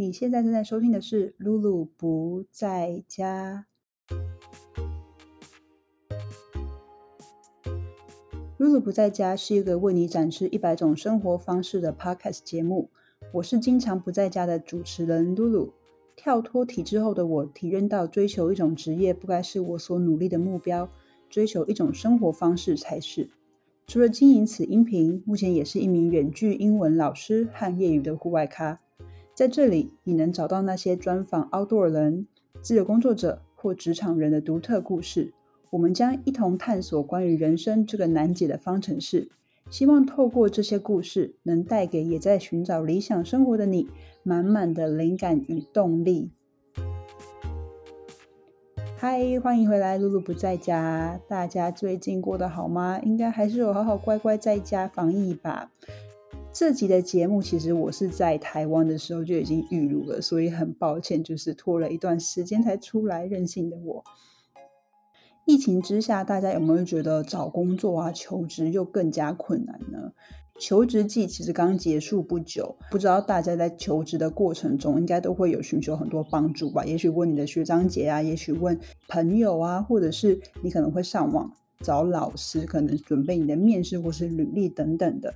你现在正在收听的是《露露不在家》。露露不在家是一个为你展示一百种生活方式的 podcast 节目。我是经常不在家的主持人露露。跳脱体制后的我，体认到追求一种职业不该是我所努力的目标，追求一种生活方式才是。除了经营此音频，目前也是一名远距英文老师和业余的户外咖。在这里，你能找到那些专访奥多尔人、自由工作者或职场人的独特故事。我们将一同探索关于人生这个难解的方程式，希望透过这些故事，能带给也在寻找理想生活的你满满的灵感与动力。嗨，欢迎回来，露露不在家。大家最近过得好吗？应该还是有好好乖乖在家防疫吧。这集的节目，其实我是在台湾的时候就已经预录了，所以很抱歉，就是拖了一段时间才出来。任性的我，疫情之下，大家有没有觉得找工作啊、求职又更加困难呢？求职季其实刚结束不久，不知道大家在求职的过程中，应该都会有寻求很多帮助吧？也许问你的学长姐啊，也许问朋友啊，或者是你可能会上网找老师，可能准备你的面试或是履历等等的。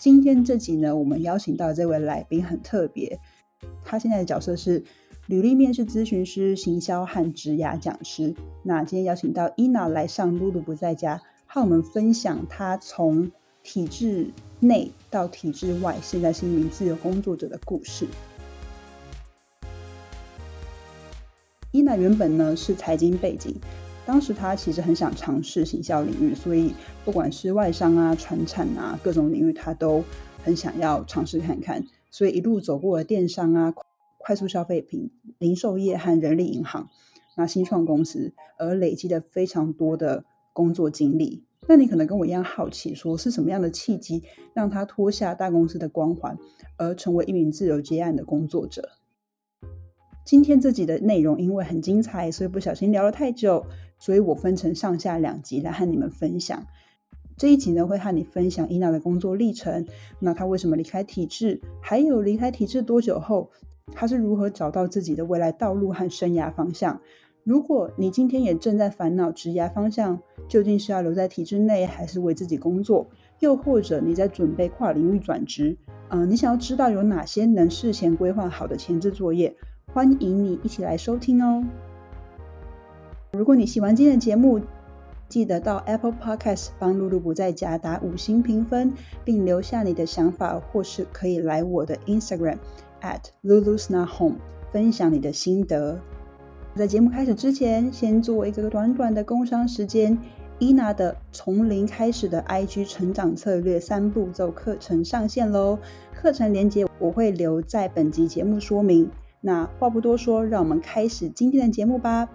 今天这集呢，我们邀请到这位来宾很特别，他现在的角色是履历面试咨询师、行销和职涯讲师。那今天邀请到伊娜来上露露不在家，和我们分享他从体制内到体制外，现在是一名自由工作者的故事。伊娜原本呢是财经背景。当时他其实很想尝试行销领域，所以不管是外商啊、传产啊，各种领域他都很想要尝试看看。所以一路走过了电商啊、快速消费品、零售业和人力银行，那新创公司，而累积了非常多的工作经历。那你可能跟我一样好奇，说是什么样的契机让他脱下大公司的光环，而成为一名自由接案的工作者？今天这集的内容因为很精彩，所以不小心聊了太久。所以我分成上下两集来和你们分享。这一集呢，会和你分享伊娜的工作历程，那她为什么离开体制，还有离开体制多久后，她是如何找到自己的未来道路和生涯方向。如果你今天也正在烦恼职涯方向究竟是要留在体制内，还是为自己工作，又或者你在准备跨领域转职，嗯，你想要知道有哪些能事前规划好的前置作业，欢迎你一起来收听哦。如果你喜欢今天的节目，记得到 Apple Podcast 帮露露不在家打五星评分，并留下你的想法，或是可以来我的 Instagram at Lulu's Not Home 分享你的心得。在节目开始之前，先做一个短短的工商时间。伊娜的从零开始的 IG 成长策略三步骤课程上线喽！课程链接我会留在本集节目说明。那话不多说，让我们开始今天的节目吧。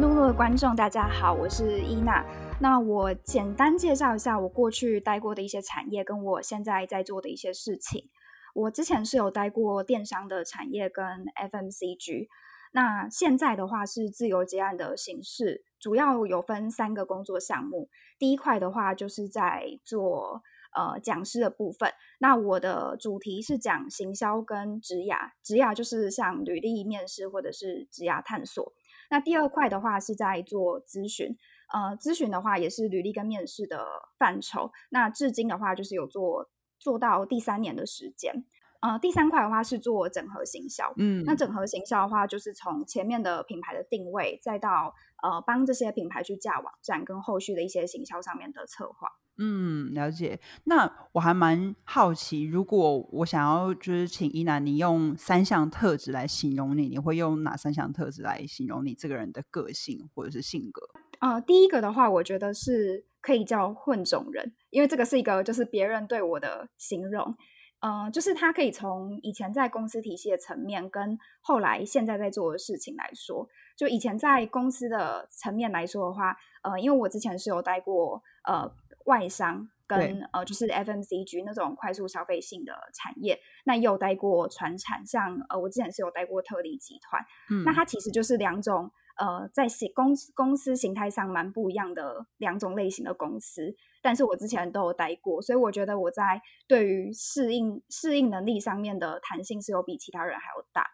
露露的观众，大家好，我是伊娜。那我简单介绍一下我过去待过的一些产业，跟我现在在做的一些事情。我之前是有待过电商的产业跟 FMCG，那现在的话是自由接案的形式，主要有分三个工作项目。第一块的话就是在做呃讲师的部分，那我的主题是讲行销跟职涯，职涯就是像履历面试或者是职涯探索。那第二块的话是在做咨询，呃，咨询的话也是履历跟面试的范畴。那至今的话就是有做做到第三年的时间，呃，第三块的话是做整合行销，嗯，那整合行销的话就是从前面的品牌的定位，再到呃帮这些品牌去架网站，跟后续的一些行销上面的策划。嗯，了解。那我还蛮好奇，如果我想要就是请伊娜，你用三项特质来形容你，你会用哪三项特质来形容你这个人的个性或者是性格？呃，第一个的话，我觉得是可以叫混种人，因为这个是一个就是别人对我的形容。呃，就是他可以从以前在公司体系的层面，跟后来现在在做的事情来说，就以前在公司的层面来说的话，呃，因为我之前是有待过呃。外商跟呃，就是 FMCG 那种快速消费性的产业，那也有待过船产，像呃，我之前是有待过特力集团，嗯，那它其实就是两种呃，在形公公司形态上蛮不一样的两种类型的公司。但是我之前都有待过，所以我觉得我在对于适应适应能力上面的弹性是有比其他人还要大。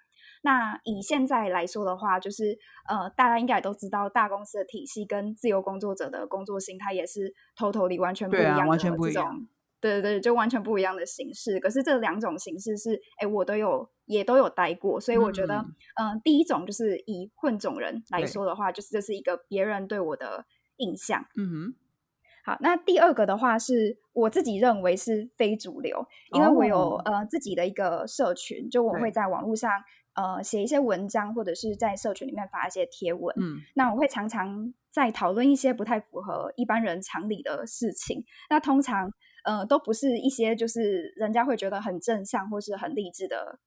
那以现在来说的话，就是呃，大家应该都知道，大公司的体系跟自由工作者的工作形态也是 totally 完全不一样的，完全不一样。对对对，就完全不一样的形式。可是这两种形式是，哎，我都有也都有待过，所以我觉得，嗯，第一种就是以混种人来说的话，就是这是一个别人对我的印象。嗯哼。好，那第二个的话是我自己认为是非主流，因为我有呃自己的一个社群，就我会在网络上。呃，写一些文章，或者是在社群里面发一些贴文。嗯，那我会常常在讨论一些不太符合一般人常理的事情。那通常，呃，都不是一些就是人家会觉得很正向或是很励志的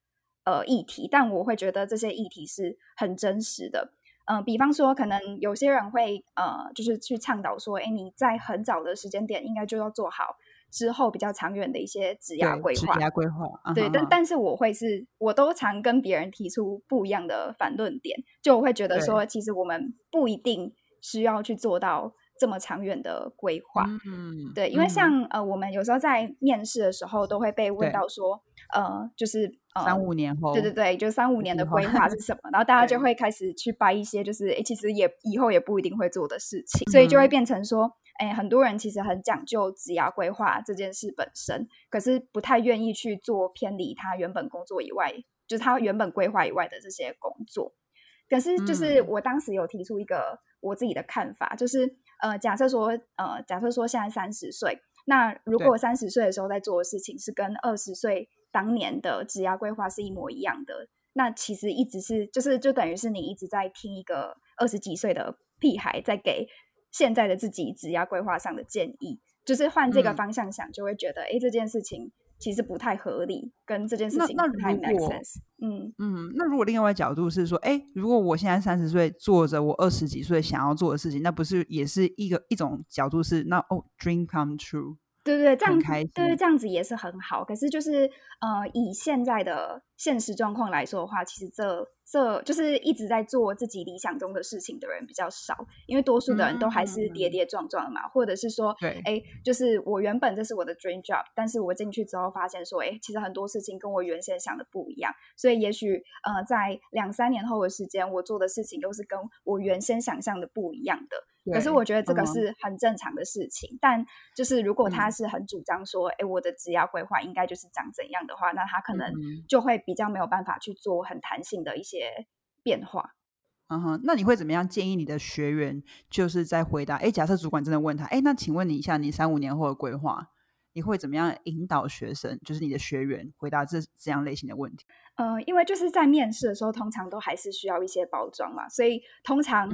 呃议题，但我会觉得这些议题是很真实的。嗯，比方说，可能有些人会呃，就是去倡导说，哎，你在很早的时间点应该就要做好。之后比较长远的一些职业规划，职业规划，对，但但是我会是，我都常跟别人提出不一样的反论点，就我会觉得说，其实我们不一定需要去做到这么长远的规划，嗯，对，因为像呃，我们有时候在面试的时候都会被问到说，呃，就是三五年后，对对对，就三五年的规划是什么，然后大家就会开始去掰一些，就是哎，其实也以后也不一定会做的事情，所以就会变成说。哎，很多人其实很讲究职涯规划这件事本身，可是不太愿意去做偏离他原本工作以外，就是他原本规划以外的这些工作。可是，就是我当时有提出一个我自己的看法，就是呃，假设说，呃，假设说现在三十岁，那如果三十岁的时候在做的事情是跟二十岁当年的职涯规划是一模一样的，那其实一直是就是就等于是你一直在听一个二十几岁的屁孩在给。现在的自己职业规划上的建议，就是换这个方向想，就会觉得，哎，这件事情其实不太合理，跟这件事情不太 make sense。嗯嗯，那如果另外角度是说，哎，如果我现在三十岁做着我二十几岁想要做的事情，那不是也是一个一种角度是，那哦，dream come true。对对对，这样对对，这样子也是很好。可是就是呃，以现在的现实状况来说的话，其实这这就是一直在做自己理想中的事情的人比较少，因为多数的人都还是跌跌撞撞的嘛，或者是说，对，哎，就是我原本这是我的 dream job，但是我进去之后发现说，哎，其实很多事情跟我原先想的不一样，所以也许呃，在两三年后的时间，我做的事情都是跟我原先想象的不一样的。可是我觉得这个是很正常的事情，但就是如果他是很主张说，哎，我的职业规划应该就是长怎样的话，那他可能就会比较没有办法去做很弹性的一些变化。嗯哼，那你会怎么样建议你的学员，就是在回答？哎，假设主管真的问他，哎，那请问你一下，你三五年后的规划？你会怎么样引导学生，就是你的学员回答这这样类型的问题？呃，因为就是在面试的时候，通常都还是需要一些包装嘛，所以通常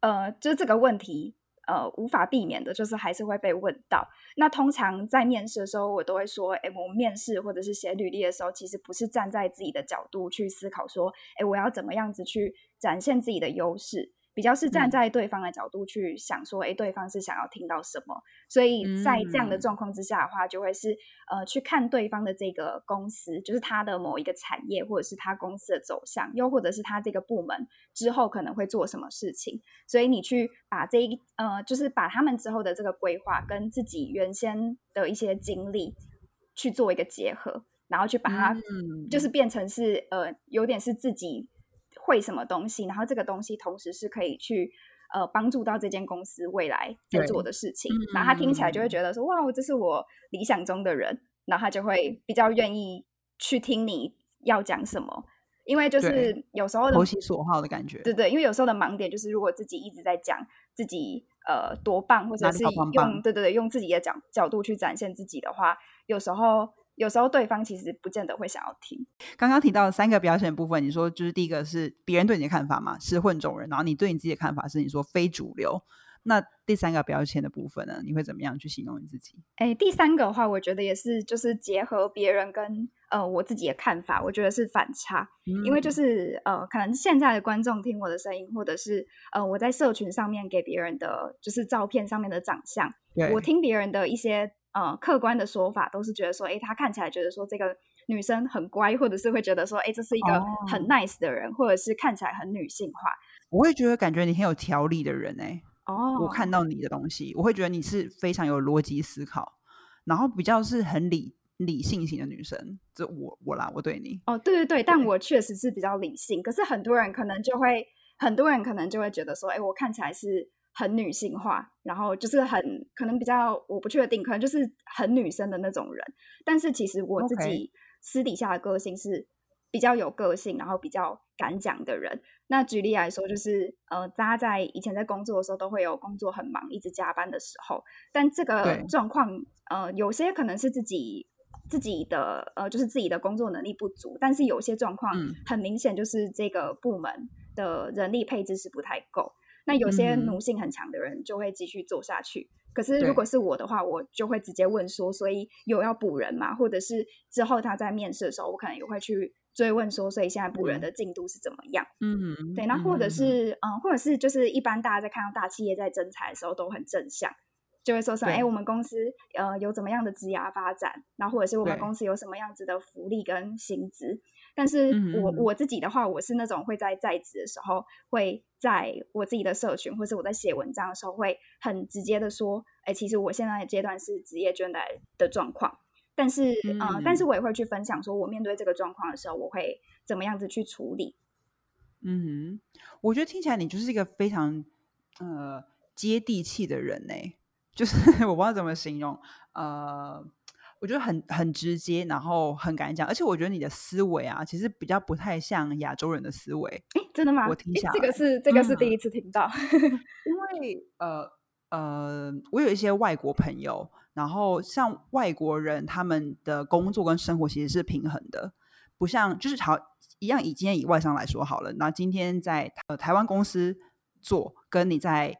呃，就这个问题呃，无法避免的，就是还是会被问到。那通常在面试的时候，我都会说，哎，我们面试或者是写履历的时候，其实不是站在自己的角度去思考，说，哎，我要怎么样子去展现自己的优势。比较是站在对方的角度去想，说，哎，对方是想要听到什么？所以在这样的状况之下的话，就会是呃，去看对方的这个公司，就是他的某一个产业，或者是他公司的走向，又或者是他这个部门之后可能会做什么事情。所以你去把这一呃，就是把他们之后的这个规划跟自己原先的一些经历去做一个结合，然后去把它就是变成是呃，有点是自己。会什么东西，然后这个东西同时是可以去呃帮助到这间公司未来在做。的事情，然后他听起来就会觉得说哇，这是我理想中的人，然后他就会比较愿意去听你要讲什么，因为就是有时候投其所好的感觉，对对，因为有时候的盲点就是如果自己一直在讲自己呃多棒，或者是用对对对用自己的角角度去展现自己的话，有时候。有时候对方其实不见得会想要听。刚刚提到三个表现部分，你说就是第一个是别人对你的看法嘛，是混种人，然后你对你自己的看法是你说非主流。那第三个标签的部分呢，你会怎么样去形容你自己？哎，第三个的话，我觉得也是就是结合别人跟呃我自己的看法，我觉得是反差，因为就是呃可能现在的观众听我的声音，或者是呃我在社群上面给别人的就是照片上面的长相，我听别人的一些。呃，客观的说法都是觉得说，哎，他看起来觉得说这个女生很乖，或者是会觉得说，哎，这是一个很 nice 的人，或者是看起来很女性化。我会觉得感觉你很有条理的人哎。哦，我看到你的东西，我会觉得你是非常有逻辑思考，然后比较是很理理性型的女生。这我我啦，我对你哦，对对对，但我确实是比较理性，可是很多人可能就会，很多人可能就会觉得说，哎，我看起来是很女性化，然后就是很可能比较，我不确定，可能就是很女生的那种人。但是其实我自己私底下的个性是比较有个性，然后比较敢讲的人。那举例来说，就是呃，大家在以前在工作的时候，都会有工作很忙、一直加班的时候。但这个状况，呃，有些可能是自己自己的呃，就是自己的工作能力不足，但是有些状况很明显就是这个部门的人力配置是不太够。那有些奴性很强的人就会继续做下去。可是如果是我的话，我就会直接问说，所以有要补人吗？或者是之后他在面试的时候，我可能也会去。追问说，所以现在补人的进度是怎么样？嗯，对，那或者是嗯，或者是就是一般大家在看到大企业在征才的时候都很正向，就会说什么哎，我们公司呃有怎么样的职涯发展，然后或者是我们公司有什么样子的福利跟薪资。但是我我自己的话，我是那种会在在职的时候，会在我自己的社群，或是我在写文章的时候，会很直接的说，哎，其实我现在的阶段是职业倦怠的状况。但是，嗯，但是我也会去分享，说我面对这个状况的时候，我会怎么样子去处理。嗯哼，我觉得听起来你就是一个非常呃接地气的人呢，就是 我不知道怎么形容，呃，我觉得很很直接，然后很敢讲，而且我觉得你的思维啊，其实比较不太像亚洲人的思维。哎，真的吗？我听下这个是这个是第一次听到，因为呃呃，我有一些外国朋友。然后像外国人，他们的工作跟生活其实是平衡的，不像就是好一样。以今天以外商来说好了，那今天在呃台湾公司做，跟你在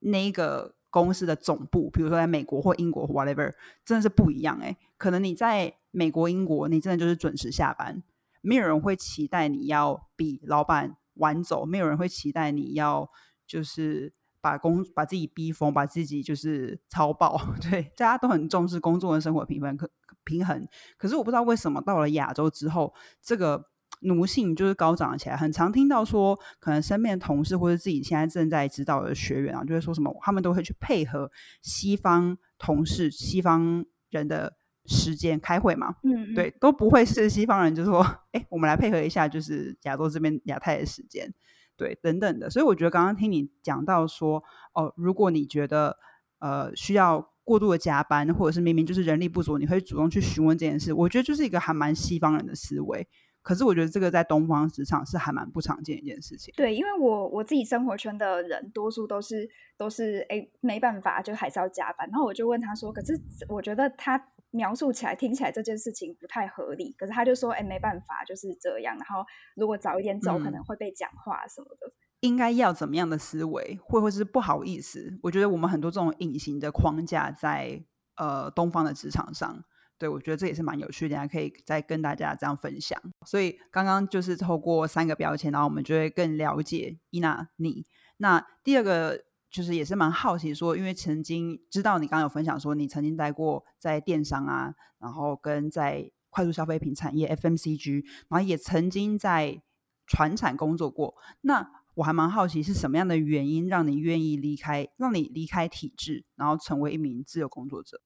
那个公司的总部，比如说在美国或英国 whatever，真的是不一样哎。可能你在美国、英国，你真的就是准时下班，没有人会期待你要比老板晚走，没有人会期待你要就是。把工把自己逼疯，把自己就是超爆，对，大家都很重视工作跟生活平衡，可平衡。可是我不知道为什么到了亚洲之后，这个奴性就是高涨起来。很常听到说，可能身边的同事或者自己现在正在指导的学员啊，就会说什么，他们都会去配合西方同事、西方人的时间开会嘛，嗯，对，都不会是西方人就说，哎，我们来配合一下，就是亚洲这边亚太的时间。对，等等的，所以我觉得刚刚听你讲到说，哦，如果你觉得呃需要过度的加班，或者是明明就是人力不足，你会主动去询问这件事，我觉得就是一个还蛮西方人的思维。可是我觉得这个在东方职场是还蛮不常见一件事情。对，因为我我自己生活圈的人，多数都是都是哎没办法，就还是要加班。然后我就问他说，可是我觉得他。描述起来听起来这件事情不太合理，可是他就说：“哎，没办法，就是这样。然后如果早一点走，可能会被讲话什么的。应该要怎么样的思维，会不会是不好意思？我觉得我们很多这种隐形的框架在呃东方的职场上，对我觉得这也是蛮有趣的，还可以再跟大家这样分享。所以刚刚就是透过三个标签，然后我们就会更了解伊娜你。那第二个。就是也是蛮好奇说，因为曾经知道你刚刚有分享说，你曾经待过在电商啊，然后跟在快速消费品产业 FMCG，然后也曾经在船产工作过。那我还蛮好奇是什么样的原因让你愿意离开，让你离开体制，然后成为一名自由工作者。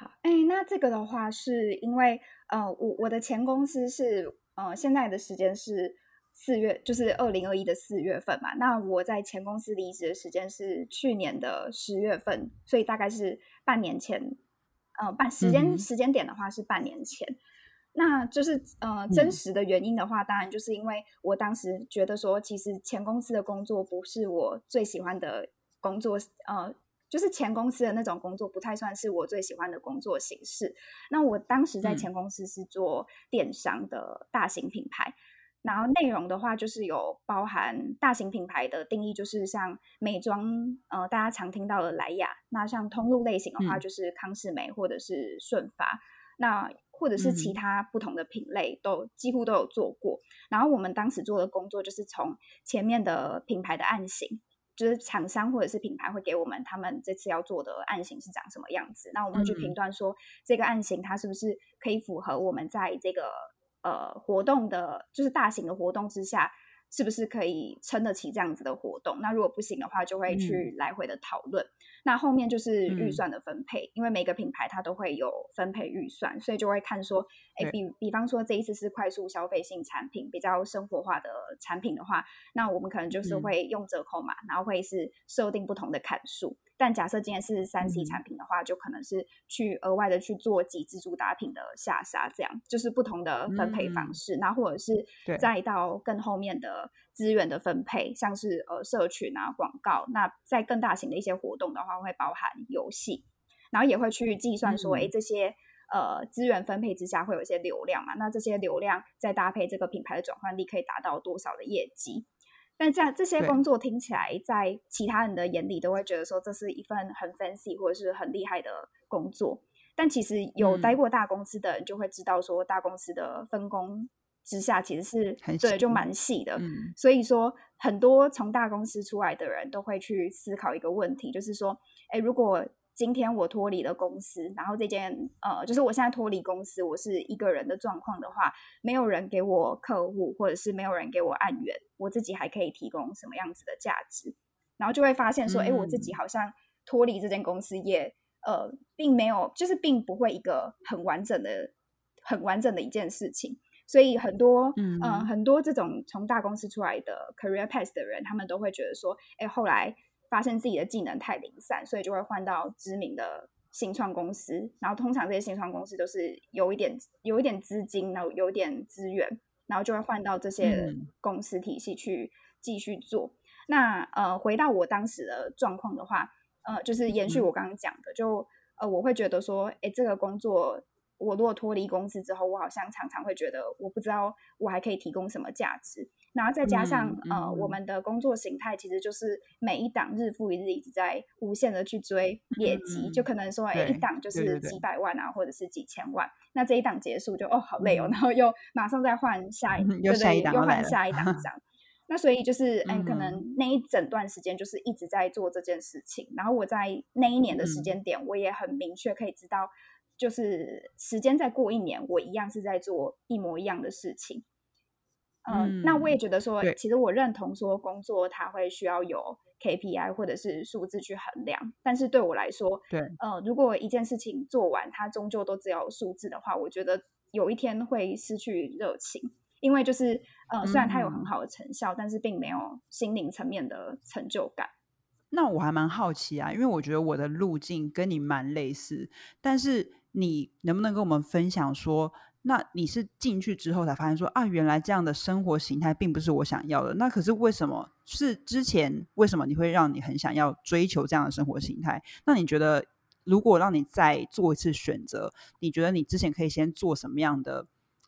好，哎，那这个的话是因为呃，我我的前公司是呃，现在的时间是。四月就是二零二一的四月份嘛，那我在前公司离职的时间是去年的十月份，所以大概是半年前，呃，半时间时间点的话是半年前，那就是呃真实的原因的话，当然就是因为我当时觉得说，其实前公司的工作不是我最喜欢的工作，呃，就是前公司的那种工作不太算是我最喜欢的工作形式。那我当时在前公司是做电商的大型品牌。然后内容的话，就是有包含大型品牌的定义，就是像美妆，呃，大家常听到的莱雅。那像通路类型的话，就是康士美或者是顺发，那或者是其他不同的品类，都几乎都有做过。然后我们当时做的工作，就是从前面的品牌的案型，就是厂商或者是品牌会给我们他们这次要做的案型是长什么样子，那我们去评断说这个案型它是不是可以符合我们在这个。呃，活动的就是大型的活动之下，是不是可以撑得起这样子的活动？那如果不行的话，就会去来回的讨论。那后面就是预算的分配，因为每个品牌它都会有分配预算，所以就会看说，哎，比比方说这一次是快速消费性产品，比较生活化的产品的话，那我们可能就是会用折扣码，然后会是设定不同的砍数。但假设今天是三 C 产品的话，就可能是去额外的去做几支主打品的下杀，这样就是不同的分配方式。那或者是再到更后面的资源的分配，像是呃社群啊广告。那在更大型的一些活动的话，会包含游戏，然后也会去计算说，哎，这些呃资源分配之下会有一些流量嘛？那这些流量再搭配这个品牌的转换力，可以达到多少的业绩？但这样这些工作听起来，在其他人的眼里都会觉得说这是一份很 fancy 或者是很厉害的工作。但其实有待过大公司的人就会知道，说大公司的分工之下其实是对就蛮细的。所以说，很多从大公司出来的人都会去思考一个问题，就是说，哎，如果今天我脱离了公司，然后这间呃，就是我现在脱离公司，我是一个人的状况的话，没有人给我客户，或者是没有人给我案源，我自己还可以提供什么样子的价值？然后就会发现说，哎，我自己好像脱离这间公司也呃，并没有，就是并不会一个很完整的、很完整的一件事情。所以很多嗯，很多这种从大公司出来的 career path 的人，他们都会觉得说，哎，后来。发现自己的技能太零散，所以就会换到知名的新创公司。然后通常这些新创公司都是有一点有一点资金，然后有一点资源，然后就会换到这些公司体系去继续做。那呃，回到我当时的状况的话，呃，就是延续我刚刚讲的，就呃，我会觉得说，哎，这个工作。我如果脱离公司之后，我好像常常会觉得，我不知道我还可以提供什么价值。然后再加上呃，我们的工作形态其实就是每一档日复一日一直在无限的去追业绩，就可能说，哎，一档就是几百万啊，或者是几千万。那这一档结束就哦，好累哦，然后又马上再换下一，对对，又换下一档这样。那所以就是，嗯，可能那一整段时间就是一直在做这件事情。然后我在那一年的时间点，我也很明确可以知道。就是时间再过一年，我一样是在做一模一样的事情。嗯，那我也觉得说，其实我认同说工作它会需要有 KPI 或者是数字去衡量。但是对我来说，对，呃，如果一件事情做完，它终究都只有数字的话，我觉得有一天会失去热情。因为就是呃，虽然它有很好的成效，但是并没有心灵层面的成就感。那我还蛮好奇啊，因为我觉得我的路径跟你蛮类似，但是。你能不能跟我们分享说，那你是进去之后才发现说啊，原来这样的生活形态并不是我想要的。那可是为什么？是之前为什么你会让你很想要追求这样的生活形态？那你觉得如果让你再做一次选择，你觉得你之前可以先做什么样的？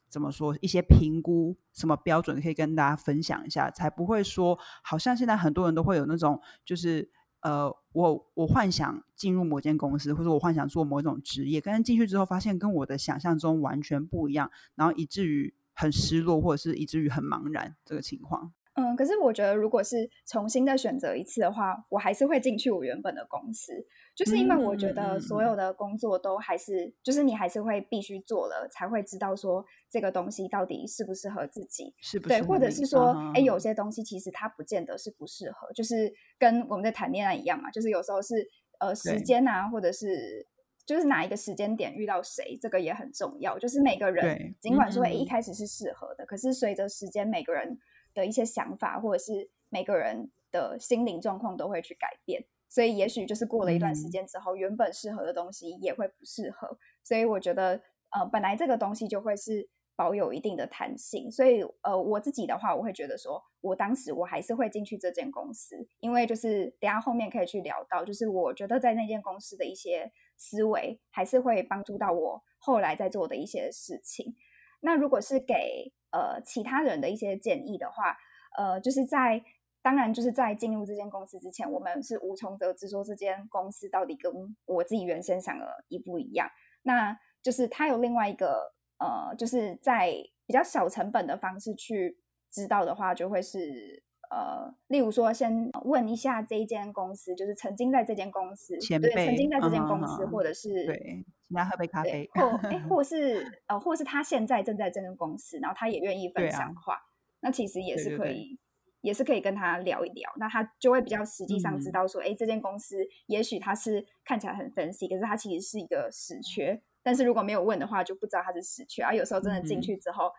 怎么说？一些评估什么标准可以跟大家分享一下，才不会说好像现在很多人都会有那种就是。呃，我我幻想进入某间公司，或者我幻想做某种职业，但是进去之后发现跟我的想象中完全不一样，然后以至于很失落，或者是以至于很茫然这个情况。嗯，可是我觉得，如果是重新再选择一次的话，我还是会进去我原本的公司，就是因为我觉得所有的工作都还是，就是你还是会必须做了，才会知道说这个东西到底适不适合自己，是不。对，或者是说，哎，有些东西其实它不见得是不适合，就是跟我们在谈恋爱一样嘛，就是有时候是呃时间啊，或者是就是哪一个时间点遇到谁，这个也很重要，就是每个人尽管说一开始是适合的，可是随着时间，每个人。的一些想法，或者是每个人的心灵状况都会去改变，所以也许就是过了一段时间之后，原本适合的东西也会不适合。所以我觉得，呃，本来这个东西就会是保有一定的弹性。所以，呃，我自己的话，我会觉得说，我当时我还是会进去这间公司，因为就是等下后面可以去聊到，就是我觉得在那间公司的一些思维，还是会帮助到我后来在做的一些事情。那如果是给呃，其他人的一些建议的话，呃，就是在当然就是在进入这间公司之前，我们是无从得知说这间公司到底跟我自己原先想的一不一样。那就是他有另外一个呃，就是在比较小成本的方式去知道的话，就会是呃，例如说先问一下这一间公司，就是曾经在这间公司，对，曾经在这间公司，或者是对。请他喝杯咖啡，或哎，或是呃，或是他现在正在这间公司，然后他也愿意分享的话，那其实也是可以也是可以跟他聊一聊，那他就会比较实际上知道说，哎，这间公司也许他是看起来很分析，可是他其实是一个死缺。但是如果没有问的话，就不知道他是死缺。而有时候真的进去之后，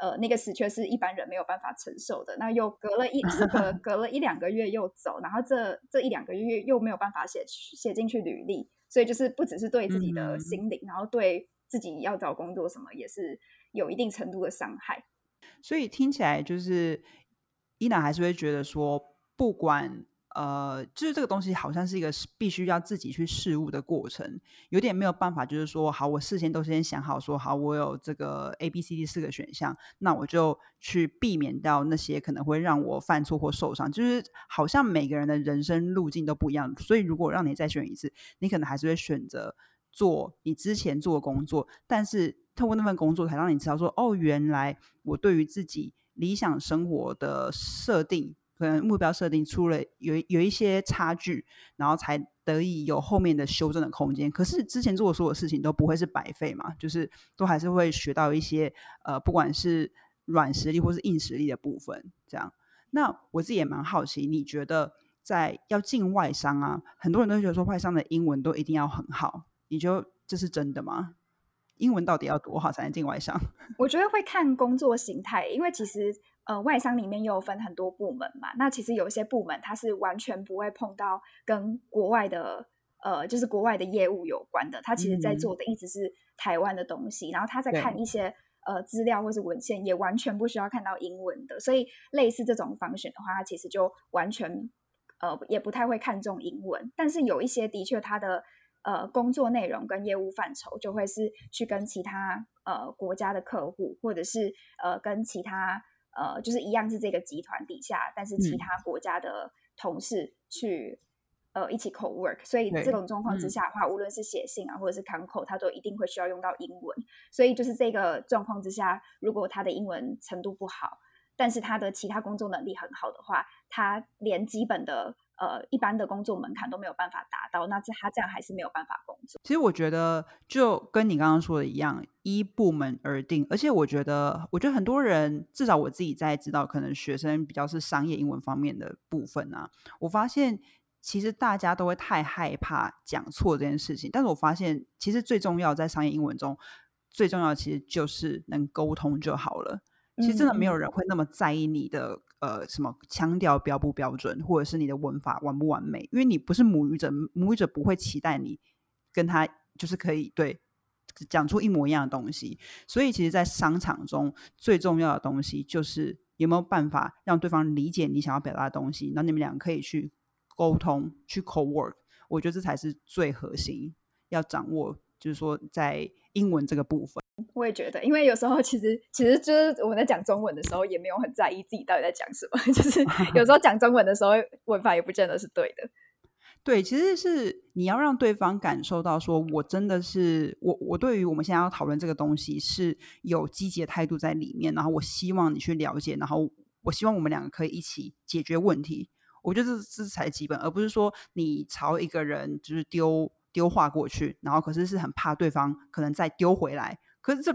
呃，那个死缺是一般人没有办法承受的。那又隔了一，就是隔 隔了一两个月又走，然后这这一两个月又没有办法写写进去履历，所以就是不只是对自己的心灵，然后对自己要找工作什么也是有一定程度的伤害。所以听起来就是。伊娜还是会觉得说，不管呃，就是这个东西好像是一个必须要自己去试物的过程，有点没有办法，就是说，好，我事先都先想好，说好，我有这个 A、B、C、D 四个选项，那我就去避免掉那些可能会让我犯错或受伤。就是好像每个人的人生路径都不一样，所以如果让你再选一次，你可能还是会选择做你之前做的工作，但是透过那份工作，才让你知道说，哦，原来我对于自己。理想生活的设定，可能目标设定出了有有一些差距，然后才得以有后面的修正的空间。可是之前做的所有事情都不会是白费嘛，就是都还是会学到一些呃，不管是软实力或是硬实力的部分。这样，那我自己也蛮好奇，你觉得在要进外商啊，很多人都觉得说外商的英文都一定要很好，你觉得这是真的吗？英文到底要多好才能进外商？我觉得会看工作形态，因为其实呃外商里面又有分很多部门嘛。那其实有些部门它是完全不会碰到跟国外的呃就是国外的业务有关的，他其实在做的一直是台湾的东西。然后他在看一些呃资料或是文献，也完全不需要看到英文的。所以类似这种方选的话，他其实就完全呃也不太会看重英文。但是有一些的确他的。呃，工作内容跟业务范畴就会是去跟其他呃国家的客户，或者是呃跟其他呃就是一样是这个集团底下，但是其他国家的同事去呃一起 co work。所以这种状况之下的话，无论是写信啊，或者是 c o n 他都一定会需要用到英文。所以就是这个状况之下，如果他的英文程度不好，但是他的其他工作能力很好的话，他连基本的。呃，一般的工作门槛都没有办法达到，那这他这样还是没有办法工作。其实我觉得就跟你刚刚说的一样，依部门而定。而且我觉得，我觉得很多人，至少我自己在知道，可能学生比较是商业英文方面的部分啊，我发现其实大家都会太害怕讲错这件事情。但是我发现，其实最重要在商业英文中，最重要的其实就是能沟通就好了。其实真的没有人会那么在意你的呃什么腔调标不标准，或者是你的文法完不完美，因为你不是母语者，母语者不会期待你跟他就是可以对讲出一模一样的东西。所以，其实，在商场中最重要的东西就是有没有办法让对方理解你想要表达的东西，那你们两个可以去沟通，去 co work。我觉得这才是最核心要掌握，就是说在英文这个部分。我也觉得，因为有时候其实其实就是我在讲中文的时候，也没有很在意自己到底在讲什么。就是有时候讲中文的时候，文法也不见得是对的。对，其实是你要让对方感受到，说我真的是我，我对于我们现在要讨论这个东西是有积极的态度在里面。然后我希望你去了解，然后我希望我们两个可以一起解决问题。我觉得这这才基本，而不是说你朝一个人就是丢丢话过去，然后可是是很怕对方可能再丢回来。可是这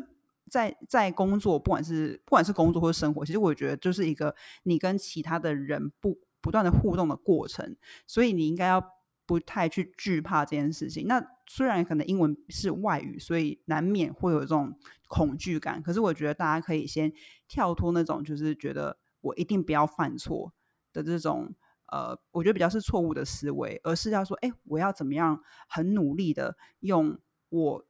在在工作，不管是不管是工作或者生活，其实我觉得就是一个你跟其他的人不不断的互动的过程，所以你应该要不太去惧怕这件事情。那虽然可能英文是外语，所以难免会有这种恐惧感，可是我觉得大家可以先跳脱那种就是觉得我一定不要犯错的这种呃，我觉得比较是错误的思维，而是要说，哎，我要怎么样很努力的用我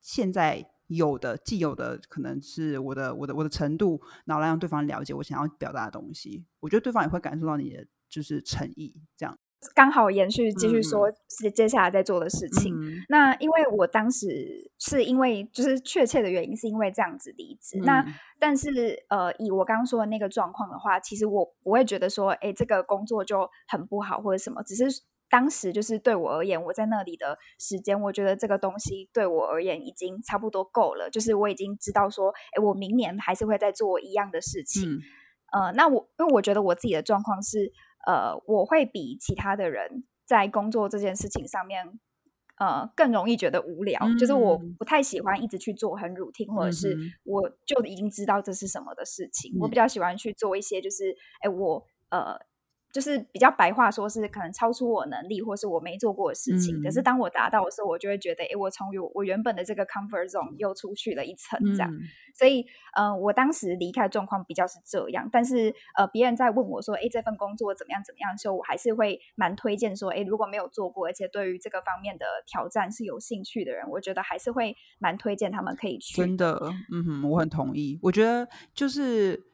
现在。有的既有的可能是我的我的我的程度，然后来让对方了解我想要表达的东西。我觉得对方也会感受到你的就是诚意。这样刚好延续继续说是接下来在做的事情。那因为我当时是因为就是确切的原因是因为这样子离职。那但是呃，以我刚刚说的那个状况的话，其实我不会觉得说，哎，这个工作就很不好或者什么，只是。当时就是对我而言，我在那里的时间，我觉得这个东西对我而言已经差不多够了。就是我已经知道说，哎，我明年还是会再做一样的事情。呃，那我因为我觉得我自己的状况是，呃，我会比其他的人在工作这件事情上面，呃，更容易觉得无聊。就是我不太喜欢一直去做很 routine，或者是我就已经知道这是什么的事情。我比较喜欢去做一些，就是哎我。呃。就是比较白话说，是可能超出我能力，或是我没做过的事情。可是当我达到的时候，我就会觉得，哎，我从我我原本的这个 comfort zone 又出去了一层，这样。所以，呃，我当时离开状况比较是这样。但是，呃，别人在问我说，哎，这份工作怎么样怎么样的时候，我还是会蛮推荐说，哎，如果没有做过，而且对于这个方面的挑战是有兴趣的人，我觉得还是会蛮推荐他们可以去。真的，嗯哼，我很同意。我觉得就是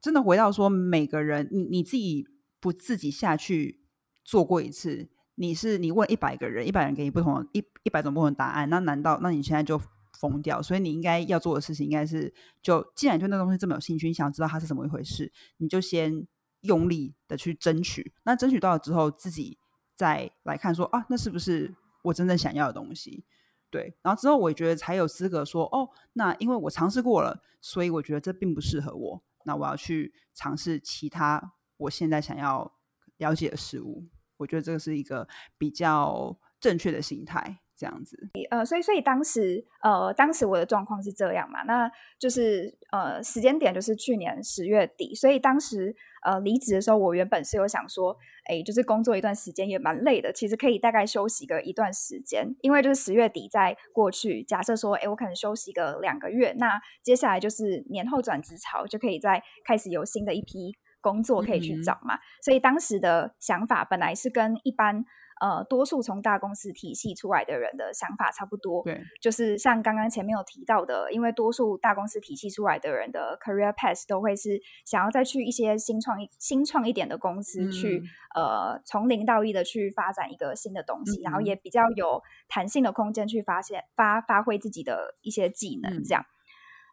真的回到说，每个人，你你自己。不自己下去做过一次，你是你问一百个人，一百人给你不同一一百种不同的答案，那难道那你现在就疯掉？所以你应该要做的事情，应该是就既然对那东西这么有兴趣，你想知道它是怎么一回事，你就先用力的去争取。那争取到了之后，自己再来看说啊，那是不是我真正想要的东西？对，然后之后我觉得才有资格说哦，那因为我尝试过了，所以我觉得这并不适合我，那我要去尝试其他。我现在想要了解的事物，我觉得这个是一个比较正确的心态，这样子。呃，所以，所以当时，呃，当时我的状况是这样嘛，那就是呃，时间点就是去年十月底，所以当时呃离职的时候，我原本是有想说，哎，就是工作一段时间也蛮累的，其实可以大概休息个一段时间，因为就是十月底在过去，假设说，哎，我可能休息个两个月，那接下来就是年后转职潮，就可以再开始有新的一批。工作可以去找嘛，所以当时的想法本来是跟一般呃多数从大公司体系出来的人的想法差不多，对，就是像刚刚前面有提到的，因为多数大公司体系出来的人的 career path 都会是想要再去一些新创新创一点的公司去呃从零到一的去发展一个新的东西，然后也比较有弹性的空间去发现发发挥自己的一些技能，这样。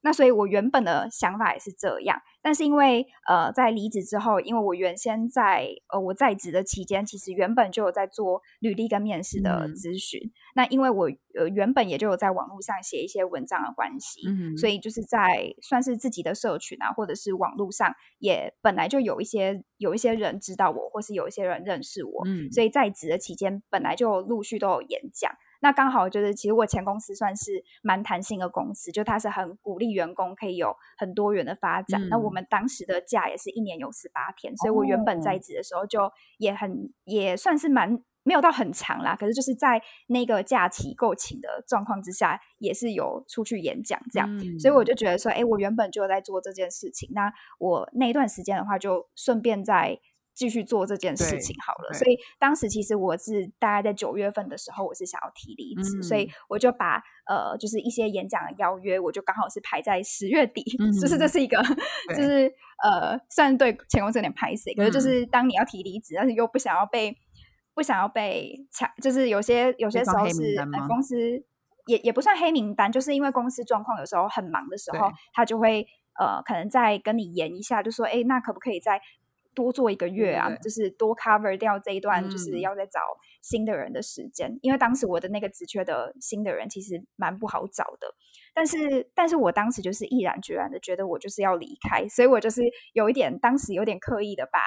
那所以，我原本的想法也是这样，但是因为呃，在离职之后，因为我原先在呃我在职的期间，其实原本就有在做履历跟面试的咨询。那因为我呃原本也就有在网络上写一些文章的关系，所以就是在算是自己的社群啊，或者是网络上，也本来就有一些有一些人知道我，或是有一些人认识我，所以在职的期间，本来就陆续都有演讲。那刚好就是，其实我前公司算是蛮弹性的公司，就它是很鼓励员工可以有很多元的发展。那我们当时的假也是一年有十八天，所以我原本在职的时候就也很也算是蛮没有到很长啦。可是就是在那个假期够请的状况之下，也是有出去演讲这样。所以我就觉得说，哎，我原本就在做这件事情，那我那一段时间的话，就顺便在。继续做这件事情好了，所以当时其实我是大概在九月份的时候，我是想要提离职，所以我就把呃，就是一些演讲的邀约，我就刚好是排在十月底，就是这是一个，就是呃，虽然对前公司有点排斥，可是就是当你要提离职，但是又不想要被不想要被抢，就是有些有些时候是公司也也不算黑名单，就是因为公司状况有时候很忙的时候，他就会呃，可能再跟你延一下，就说哎，那可不可以在。多做一个月啊，就是多 cover 掉这一段，就是要再找新的人的时间。因为当时我的那个职缺的新的人其实蛮不好找的，但是，但是我当时就是毅然决然的觉得我就是要离开，所以我就是有一点，当时有点刻意的把。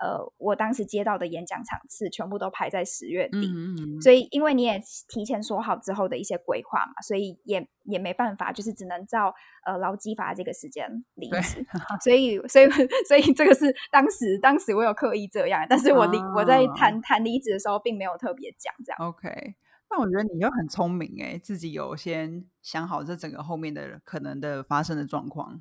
呃，我当时接到的演讲场次全部都排在十月底，所以因为你也提前说好之后的一些规划嘛，所以也也没办法，就是只能照呃劳基法这个时间离职。所以，所以，所以这个是当时当时我有刻意这样，但是我离我在谈谈离职的时候，并没有特别讲这样。OK，那我觉得你又很聪明哎，自己有先想好这整个后面的可能的发生的状况。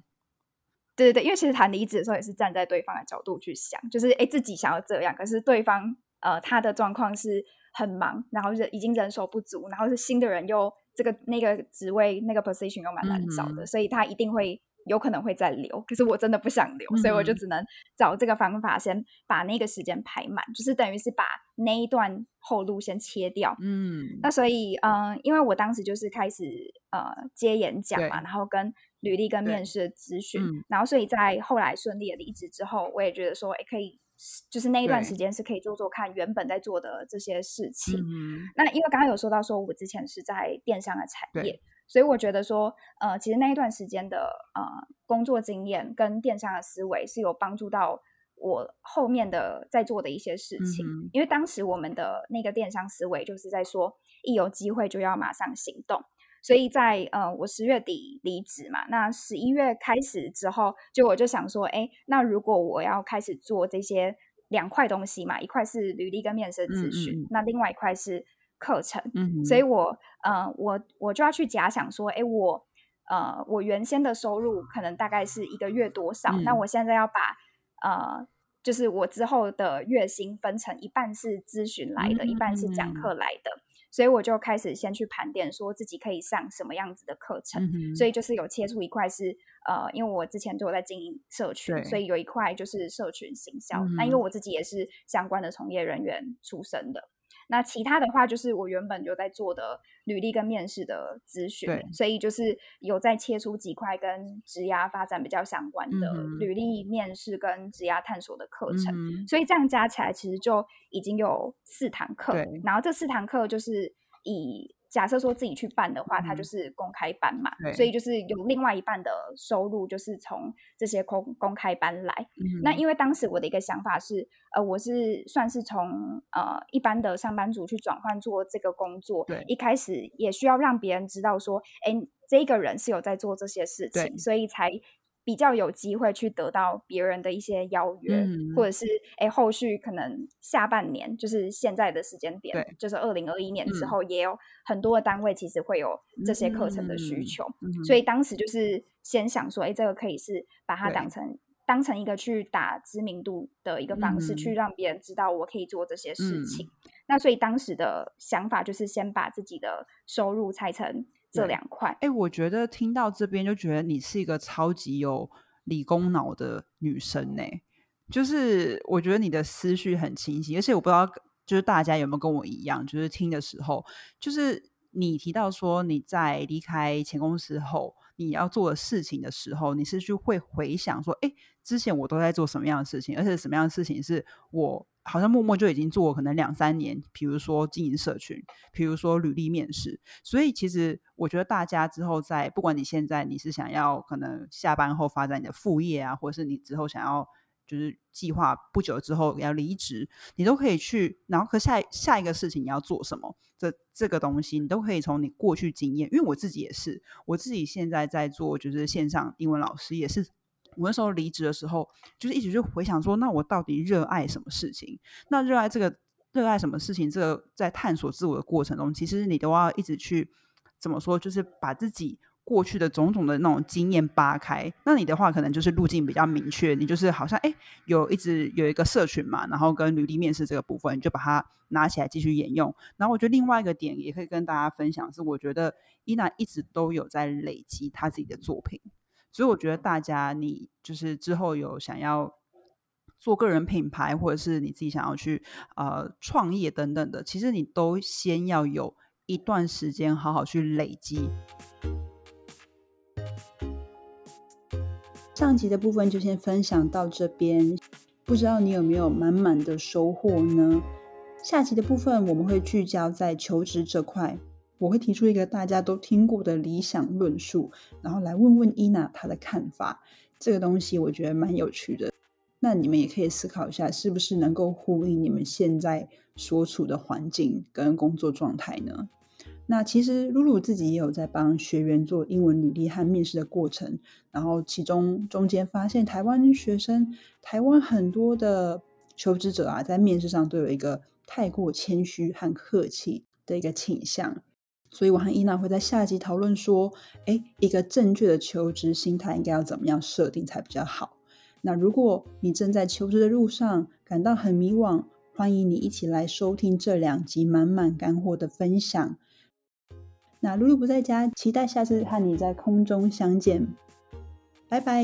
对对对，因为其实谈离职的时候也是站在对方的角度去想，就是哎自己想要这样，可是对方呃他的状况是很忙，然后人已经人手不足，然后是新的人又这个那个职位那个 position 又蛮难找的，所以他一定会有可能会再留。可是我真的不想留，所以我就只能找这个方法，先把那个时间排满，就是等于是把那一段后路先切掉。嗯，那所以嗯，因为我当时就是开始呃接演讲嘛，然后跟。履历跟面试的咨询，然后所以在后来顺利的离职之后，我也觉得说，哎，可以，就是那一段时间是可以做做看原本在做的这些事情。那因为刚刚有说到说，我之前是在电商的产业，所以我觉得说，呃，其实那一段时间的呃工作经验跟电商的思维是有帮助到我后面的在做的一些事情。因为当时我们的那个电商思维就是在说，一有机会就要马上行动。所以在呃，我十月底离职嘛，那十一月开始之后，就我就想说，哎，那如果我要开始做这些两块东西嘛，一块是履历跟面试咨询，那另外一块是课程，所以我呃，我我就要去假想说，哎，我呃，我原先的收入可能大概是一个月多少？那我现在要把呃，就是我之后的月薪分成一半是咨询来的，一半是讲课来的。所以我就开始先去盘点，说自己可以上什么样子的课程。所以就是有切出一块是，呃，因为我之前就有在经营社群，所以有一块就是社群行销。那因为我自己也是相关的从业人员出身的。那其他的话，就是我原本就在做的履历跟面试的咨询，所以就是有在切出几块跟职涯发展比较相关的履历面试跟职涯探索的课程，所以这样加起来其实就已经有四堂课，然后这四堂课就是以。假设说自己去办的话，它就是公开班嘛，所以就是有另外一半的收入就是从这些公公开班来。那因为当时我的一个想法是，呃，我是算是从呃一般的上班族去转换做这个工作，对，一开始也需要让别人知道说，哎，这个人是有在做这些事情，所以才。比较有机会去得到别人的一些邀约，或者是哎，后续可能下半年就是现在的时间点，就是二零二一年之后，也有很多的单位其实会有这些课程的需求，所以当时就是先想说，哎，这个可以是把它当成当成一个去打知名度的一个方式，去让别人知道我可以做这些事情。那所以当时的想法就是先把自己的收入拆成。这两块，哎，我觉得听到这边就觉得你是一个超级有理工脑的女生呢。就是我觉得你的思绪很清晰，而且我不知道，就是大家有没有跟我一样，就是听的时候，就是你提到说你在离开前公司后，你要做的事情的时候，你是去会回想说，哎，之前我都在做什么样的事情，而且什么样的事情是我。好像默默就已经做可能两三年，比如说经营社群，比如说履历面试。所以其实我觉得大家之后在不管你现在你是想要可能下班后发展你的副业啊，或者是你之后想要就是计划不久之后要离职，你都可以去。然后和下下一个事情你要做什么，这这个东西你都可以从你过去经验。因为我自己也是，我自己现在在做就是线上英文老师也是。我那时候离职的时候，就是一直就回想说，那我到底热爱什么事情？那热爱这个热爱什么事情？这个在探索自我的过程中，其实你都要一直去怎么说？就是把自己过去的种种的那种经验扒开。那你的话，可能就是路径比较明确，你就是好像哎，有一直有一个社群嘛，然后跟履历面试这个部分，你就把它拿起来继续沿用。然后我觉得另外一个点也可以跟大家分享是，我觉得伊娜一直都有在累积她自己的作品。所以我觉得大家，你就是之后有想要做个人品牌，或者是你自己想要去呃创业等等的，其实你都先要有一段时间好好去累积。上集的部分就先分享到这边，不知道你有没有满满的收获呢？下集的部分我们会聚焦在求职这块。我会提出一个大家都听过的理想论述，然后来问问伊娜她的看法。这个东西我觉得蛮有趣的，那你们也可以思考一下，是不是能够呼应你们现在所处的环境跟工作状态呢？那其实露露自己也有在帮学员做英文履历和面试的过程，然后其中中间发现台湾学生、台湾很多的求职者啊，在面试上都有一个太过谦虚和客气的一个倾向。所以，我和伊娜会在下集讨论说，哎，一个正确的求职心态应该要怎么样设定才比较好？那如果你正在求职的路上感到很迷惘，欢迎你一起来收听这两集满满干货的分享。那露露不在家，期待下次和你在空中相见，拜拜。